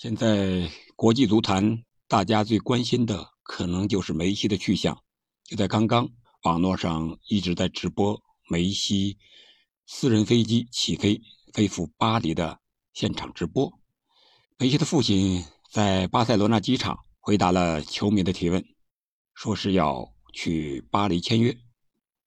现在国际足坛，大家最关心的可能就是梅西的去向。就在刚刚，网络上一直在直播梅西私人飞机起飞飞赴巴黎的现场直播。梅西的父亲在巴塞罗那机场回答了球迷的提问，说是要去巴黎签约。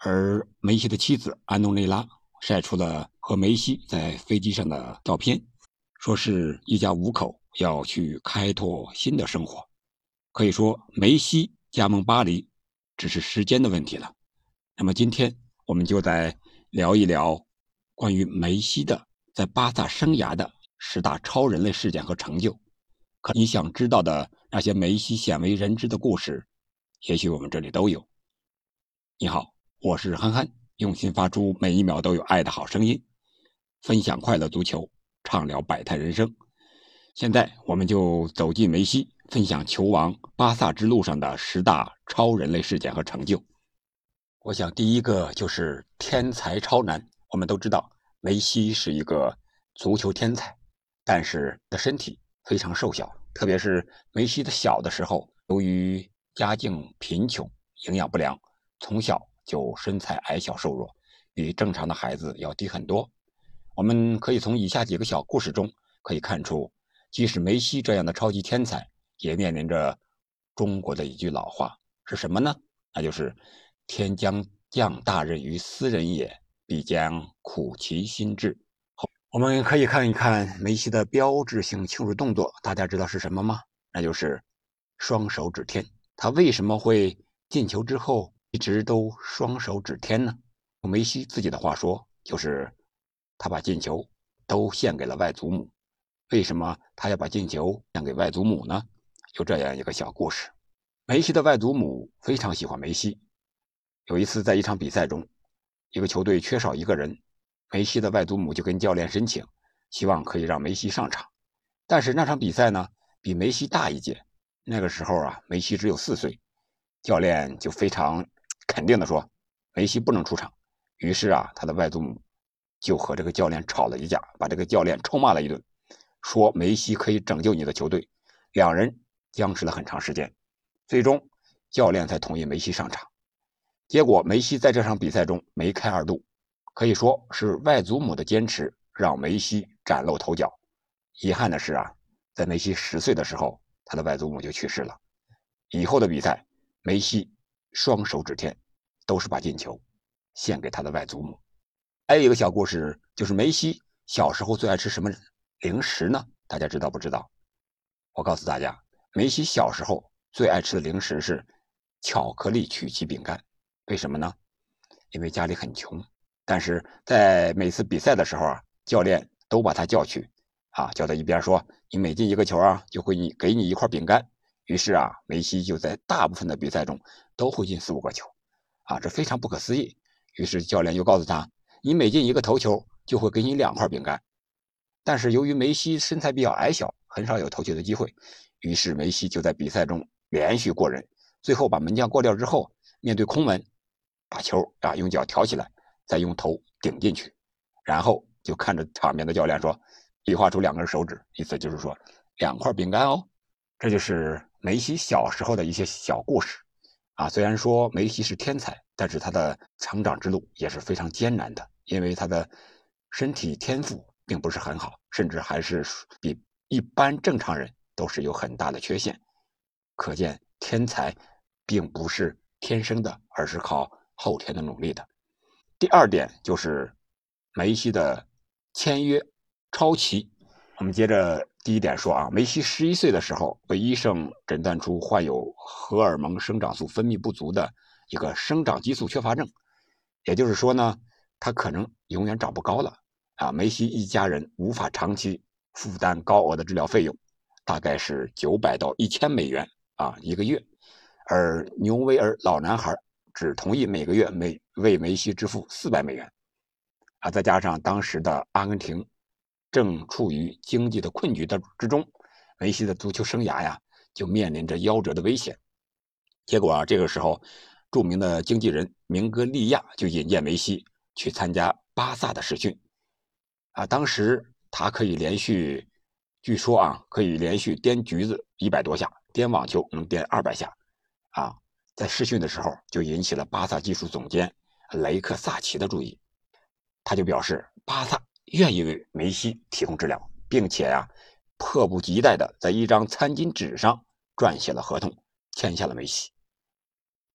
而梅西的妻子安东内拉晒出了和梅西在飞机上的照片，说是一家五口。要去开拓新的生活，可以说梅西加盟巴黎只是时间的问题了。那么今天我们就在聊一聊关于梅西的在巴萨生涯的十大超人类事件和成就。可你想知道的那些梅西鲜为人知的故事，也许我们这里都有。你好，我是憨憨，用心发出每一秒都有爱的好声音，分享快乐足球，畅聊百态人生。现在我们就走进梅西，分享球王巴萨之路上的十大超人类事件和成就。我想第一个就是天才超男。我们都知道梅西是一个足球天才，但是的身体非常瘦小，特别是梅西的小的时候，由于家境贫穷、营养不良，从小就身材矮小瘦弱，比正常的孩子要低很多。我们可以从以下几个小故事中可以看出。即使梅西这样的超级天才，也面临着中国的一句老话，是什么呢？那就是“天将降大任于斯人也，必将苦其心志。”我们可以看一看梅西的标志性庆祝动作，大家知道是什么吗？那就是双手指天。他为什么会进球之后一直都双手指天呢？用梅西自己的话说，就是他把进球都献给了外祖母。为什么他要把进球献给外祖母呢？有这样一个小故事：梅西的外祖母非常喜欢梅西。有一次在一场比赛中，一个球队缺少一个人，梅西的外祖母就跟教练申请，希望可以让梅西上场。但是那场比赛呢，比梅西大一届。那个时候啊，梅西只有四岁，教练就非常肯定的说，梅西不能出场。于是啊，他的外祖母就和这个教练吵了一架，把这个教练臭骂了一顿。说梅西可以拯救你的球队，两人僵持了很长时间，最终教练才同意梅西上场。结果梅西在这场比赛中梅开二度，可以说是外祖母的坚持让梅西崭露头角。遗憾的是啊，在梅西十岁的时候，他的外祖母就去世了。以后的比赛，梅西双手指天，都是把进球献给他的外祖母。还有一个小故事，就是梅西小时候最爱吃什么？零食呢？大家知道不知道？我告诉大家，梅西小时候最爱吃的零食是巧克力曲奇饼干。为什么呢？因为家里很穷，但是在每次比赛的时候啊，教练都把他叫去，啊，叫到一边说：“你每进一个球啊，就会你给你一块饼干。”于是啊，梅西就在大部分的比赛中都会进四五个球，啊，这非常不可思议。于是教练又告诉他：“你每进一个头球，就会给你两块饼干。”但是由于梅西身材比较矮小，很少有投球的机会，于是梅西就在比赛中连续过人，最后把门将过掉之后，面对空门，把球啊用脚挑起来，再用头顶进去，然后就看着场边的教练说，比划出两根手指，意思就是说两块饼干哦。这就是梅西小时候的一些小故事啊。虽然说梅西是天才，但是他的成长之路也是非常艰难的，因为他的身体天赋。并不是很好，甚至还是比一般正常人都是有很大的缺陷。可见天才并不是天生的，而是靠后天的努力的。第二点就是梅西的签约超奇。我们接着第一点说啊，梅西十一岁的时候被医生诊断出患有荷尔蒙生长素分泌不足的一个生长激素缺乏症，也就是说呢，他可能永远长不高了。啊，梅西一家人无法长期负担高额的治疗费用，大概是九百到一千美元啊一个月，而牛维尔老男孩只同意每个月每为梅西支付四百美元，啊，再加上当时的阿根廷正处于经济的困局的之中，梅西的足球生涯呀就面临着夭折的危险。结果啊，这个时候，著名的经纪人明哥利亚就引荐梅西去参加巴萨的试训。啊，当时他可以连续据说啊，可以连续颠橘子一百多下，颠网球能颠二百下，啊，在试训的时候就引起了巴萨技术总监雷克萨奇的注意，他就表示巴萨愿意为梅西提供治疗，并且呀，迫不及待的在一张餐巾纸上撰写了合同，签下了梅西。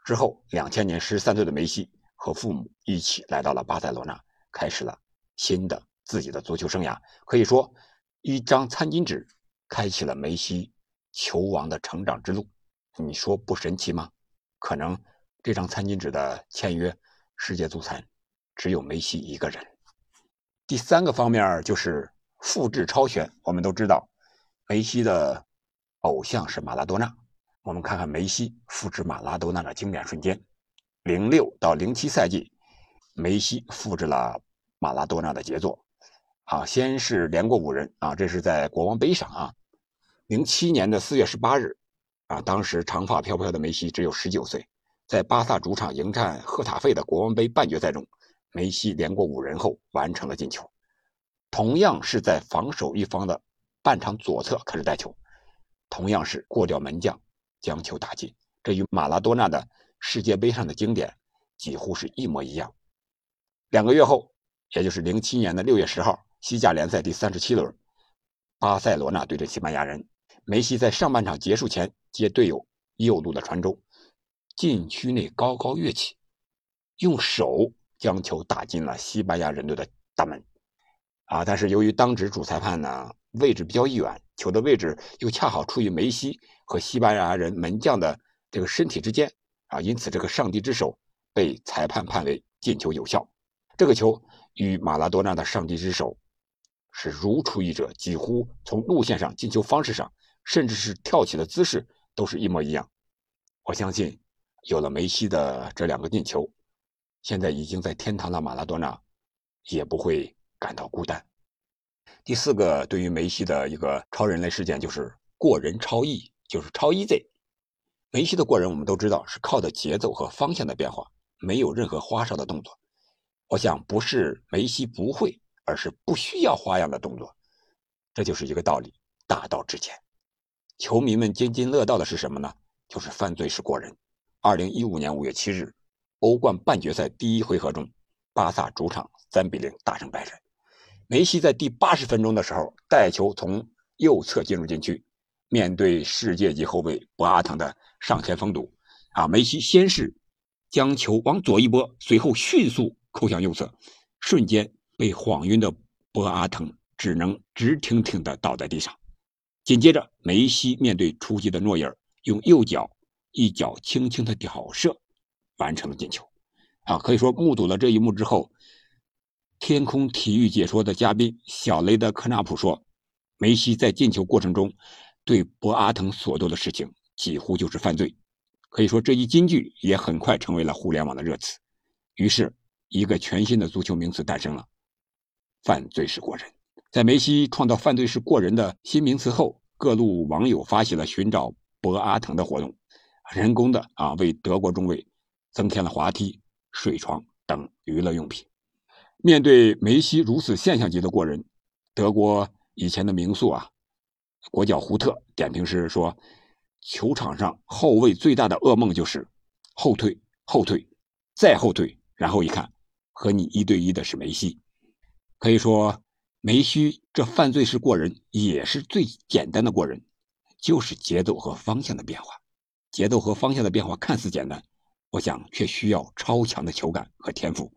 之后，两千年十三岁的梅西和父母一起来到了巴塞罗那，开始了新的自己的足球生涯。可以说。一张餐巾纸开启了梅西球王的成长之路，你说不神奇吗？可能这张餐巾纸的签约世界足坛只有梅西一个人。第三个方面就是复制超选。我们都知道，梅西的偶像是马拉多纳。我们看看梅西复制马拉多纳的经典瞬间：零六到零七赛季，梅西复制了马拉多纳的杰作。啊，先是连过五人啊，这是在国王杯上啊。零七年的四月十八日，啊，当时长发飘飘的梅西只有十九岁，在巴萨主场迎战赫塔费的国王杯半决赛中，梅西连过五人后完成了进球。同样是在防守一方的半场左侧开始带球，同样是过掉门将将球打进，这与马拉多纳的世界杯上的经典几乎是一模一样。两个月后，也就是零七年的六月十号。西甲联赛第三十七轮，巴塞罗那对阵西班牙人。梅西在上半场结束前接队友右路的传中，禁区内高高跃起，用手将球打进了西班牙人队的大门。啊！但是由于当值主裁判呢位置比较远，球的位置又恰好处于梅西和西班牙人门将的这个身体之间啊，因此这个上帝之手被裁判判为进球有效。这个球与马拉多纳的上帝之手。是如出一辙，几乎从路线上、进球方式上，甚至是跳起的姿势都是一模一样。我相信，有了梅西的这两个进球，现在已经在天堂的马拉多纳也不会感到孤单。第四个，对于梅西的一个超人类事件就是过人超异，就是超 e Z。梅西的过人我们都知道是靠的节奏和方向的变化，没有任何花哨的动作。我想不是梅西不会。而是不需要花样的动作，这就是一个道理，大道至简。球迷们津津乐道的是什么呢？就是犯罪是过人。二零一五年五月七日，欧冠半决赛第一回合中，巴萨主场三比零大胜拜仁。梅西在第八十分钟的时候带球从右侧进入禁区，面对世界级后卫博阿滕的上前封堵，啊，梅西先是将球往左一拨，随后迅速扣向右侧，瞬间。被晃晕的博阿滕只能直挺挺地倒在地上。紧接着，梅西面对出击的诺伊尔，用右脚一脚轻轻的挑射，完成了进球。啊，可以说目睹了这一幕之后，天空体育解说的嘉宾小雷德科纳普说：“梅西在进球过程中对博阿滕所做的事情几乎就是犯罪。”可以说这一金句也很快成为了互联网的热词。于是，一个全新的足球名词诞生了。犯罪是过人，在梅西创造“犯罪是过人”的新名词后，各路网友发起了寻找博阿滕的活动，人工的啊为德国中卫增添了滑梯、水床等娱乐用品。面对梅西如此现象级的过人，德国以前的名宿啊，国脚胡特点评是说：“球场上后卫最大的噩梦就是后退、后退、再后退，然后一看，和你一对一的是梅西。”可以说，梅西这犯罪是过人，也是最简单的过人，就是节奏和方向的变化。节奏和方向的变化看似简单，我想却需要超强的球感和天赋。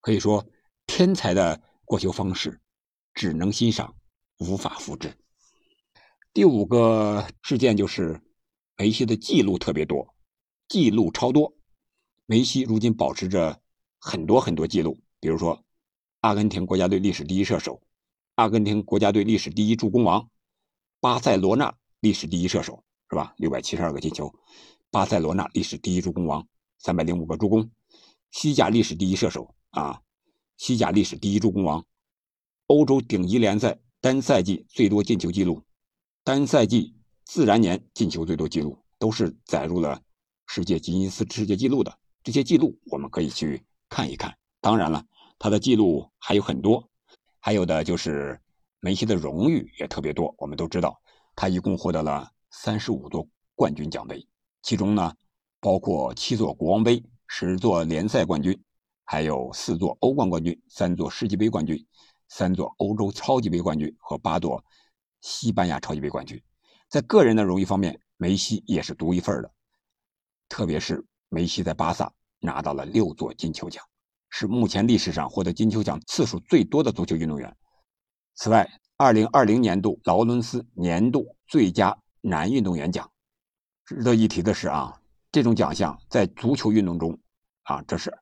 可以说，天才的过球方式只能欣赏，无法复制。第五个事件就是梅西的记录特别多，记录超多。梅西如今保持着很多很多记录，比如说。阿根廷国家队历史第一射手，阿根廷国家队历史第一助攻王，巴塞罗那历史第一射手，是吧？六百七十二个进球，巴塞罗那历史第一助攻王，三百零五个助攻，西甲历史第一射手啊，西甲历史第一助攻王，欧洲顶级联赛单赛季最多进球记录，单赛季自然年进球最多记录，都是载入了世界吉尼斯世界纪录的。这些记录我们可以去看一看。当然了。他的记录还有很多，还有的就是梅西的荣誉也特别多。我们都知道，他一共获得了三十五座冠军奖杯，其中呢包括七座国王杯、十座联赛冠军，还有四座欧冠冠军、三座世界杯冠军、三座欧洲超级杯冠军和八座西班牙超级杯冠军。在个人的荣誉方面，梅西也是独一份的。特别是梅西在巴萨拿到了六座金球奖，是目前历史上获得金球奖次数最多的足球运动员。此外，2020年度劳伦斯年度最佳男运动员奖，值得一提的是啊，这种奖项在足球运动中啊，这是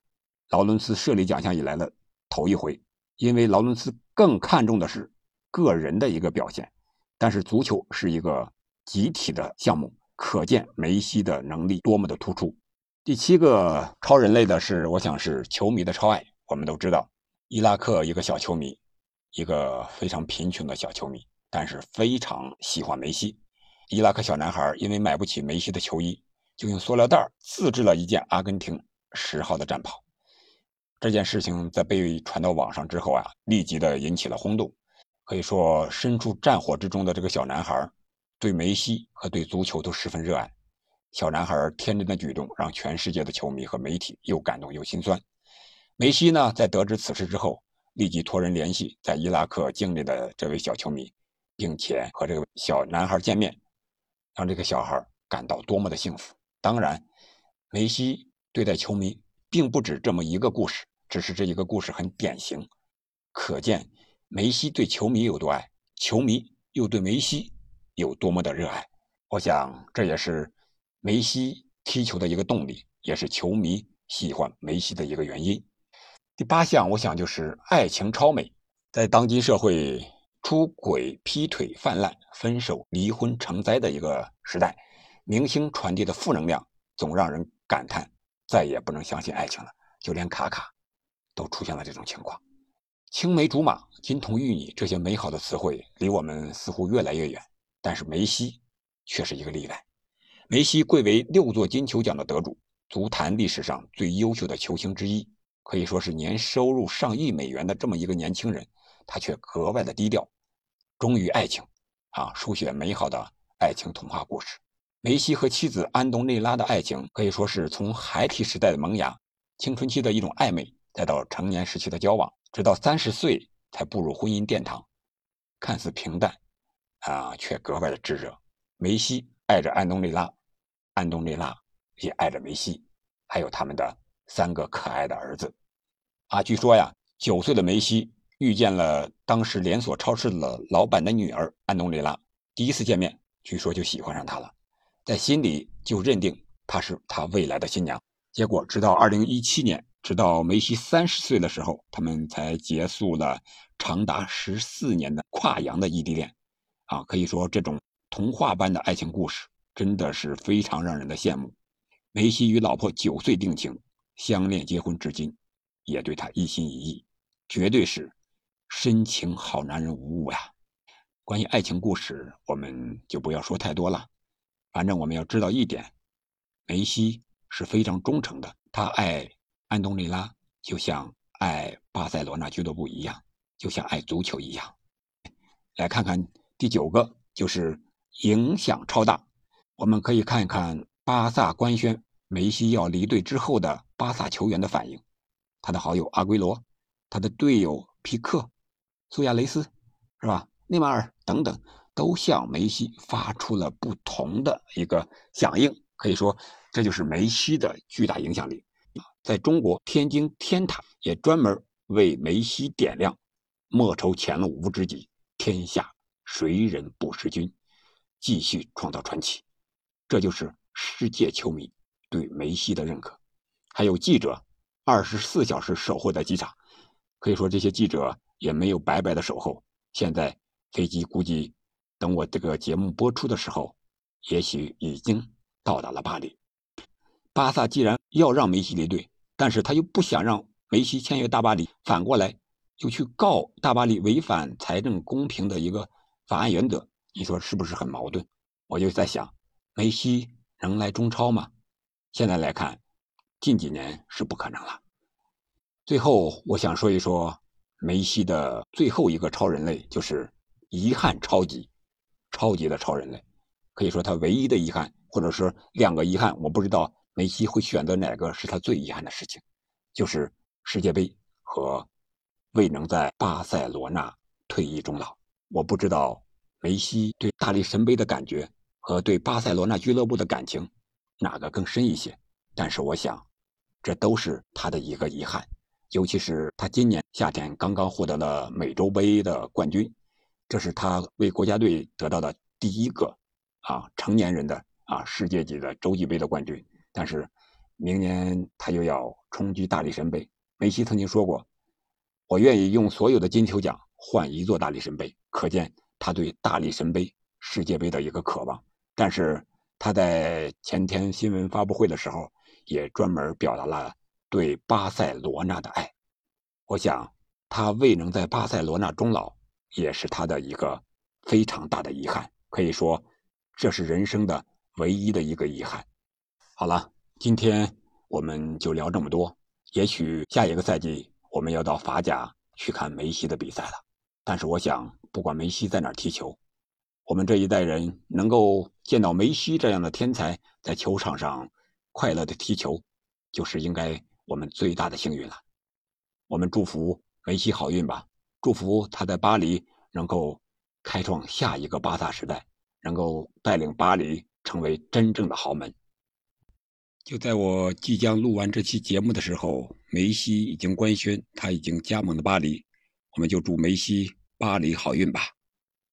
劳伦斯设立奖项以来的头一回。因为劳伦斯更看重的是个人的一个表现，但是足球是一个集体的项目。可见梅西的能力多么的突出。第七个超人类的是，我想是球迷的超爱。我们都知道，伊拉克一个小球迷，一个非常贫穷的小球迷，但是非常喜欢梅西。伊拉克小男孩因为买不起梅西的球衣，就用塑料袋自制了一件阿根廷十号的战袍。这件事情在被传到网上之后啊，立即的引起了轰动。可以说，身处战火之中的这个小男孩。对梅西和对足球都十分热爱，小男孩天真的举动让全世界的球迷和媒体又感动又心酸。梅西呢，在得知此事之后，立即托人联系在伊拉克境内的这位小球迷，并且和这个小男孩见面，让这个小孩感到多么的幸福。当然，梅西对待球迷并不止这么一个故事，只是这一个故事很典型，可见梅西对球迷有多爱，球迷又对梅西。有多么的热爱，我想这也是梅西踢球的一个动力，也是球迷喜欢梅西的一个原因。第八项，我想就是爱情超美。在当今社会出轨、劈腿泛滥、分手、离婚成灾的一个时代，明星传递的负能量总让人感叹再也不能相信爱情了。就连卡卡都出现了这种情况。青梅竹马、金童玉女这些美好的词汇离我们似乎越来越远。但是梅西却是一个例外。梅西贵为六座金球奖的得主，足坛历史上最优秀的球星之一，可以说是年收入上亿美元的这么一个年轻人，他却格外的低调，忠于爱情，啊，书写美好的爱情童话故事。梅西和妻子安东内拉的爱情可以说是从孩提时代的萌芽、青春期的一种暧昧，再到成年时期的交往，直到三十岁才步入婚姻殿堂，看似平淡。啊，却格外的炙热。梅西爱着安东内拉，安东内拉也爱着梅西，还有他们的三个可爱的儿子。啊，据说呀，九岁的梅西遇见了当时连锁超市的老板的女儿安东内拉，第一次见面，据说就喜欢上她了，在心里就认定她是他未来的新娘。结果，直到二零一七年，直到梅西三十岁的时候，他们才结束了长达十四年的跨洋的异地恋。啊，可以说这种童话般的爱情故事真的是非常让人的羡慕。梅西与老婆九岁定情，相恋结婚至今，也对他一心一意，绝对是深情好男人无误呀。关于爱情故事，我们就不要说太多了。反正我们要知道一点，梅西是非常忠诚的，他爱安东尼拉就像爱巴塞罗那俱乐部一样，就像爱足球一样。来看看。第九个就是影响超大，我们可以看一看巴萨官宣梅西要离队之后的巴萨球员的反应。他的好友阿圭罗，他的队友皮克、苏亚雷斯，是吧？内马尔等等，都向梅西发出了不同的一个响应。可以说，这就是梅西的巨大影响力。在中国，天津天塔也专门为梅西点亮“莫愁前路无知己，天下”。谁人不识君？继续创造传奇，这就是世界球迷对梅西的认可。还有记者二十四小时守候在机场，可以说这些记者也没有白白的守候。现在飞机估计等我这个节目播出的时候，也许已经到达了巴黎。巴萨既然要让梅西离队，但是他又不想让梅西签约大巴黎，反过来又去告大巴黎违反财政公平的一个。法案原则，你说是不是很矛盾？我就在想，梅西能来中超吗？现在来看，近几年是不可能了。最后，我想说一说梅西的最后一个超人类，就是遗憾超级，超级的超人类，可以说他唯一的遗憾，或者说两个遗憾，我不知道梅西会选择哪个是他最遗憾的事情，就是世界杯和未能在巴塞罗那退役终老。我不知道梅西对大力神杯的感觉和对巴塞罗那俱乐部的感情哪个更深一些，但是我想，这都是他的一个遗憾。尤其是他今年夏天刚刚获得了美洲杯的冠军，这是他为国家队得到的第一个啊成年人的啊世界级的洲际杯的冠军。但是明年他又要冲击大力神杯。梅西曾经说过：“我愿意用所有的金球奖换一座大力神杯。”可见他对大力神杯世界杯的一个渴望。但是他在前天新闻发布会的时候也专门表达了。对巴塞罗那的爱，我想他未能在巴塞罗那终老，也是他的一个非常大的遗憾。可以说，这是人生的唯一的一个遗憾。好了，今天我们就聊这么多。也许下一个赛季我们要到法甲去看梅西的比赛了。但是我想，不管梅西在哪踢球，我们这一代人能够见到梅西这样的天才在球场上快乐的踢球，就是应该。我们最大的幸运了，我们祝福梅西好运吧，祝福他在巴黎能够开创下一个巴萨时代，能够带领巴黎成为真正的豪门。就在我即将录完这期节目的时候，梅西已经官宣他已经加盟了巴黎，我们就祝梅西巴黎好运吧。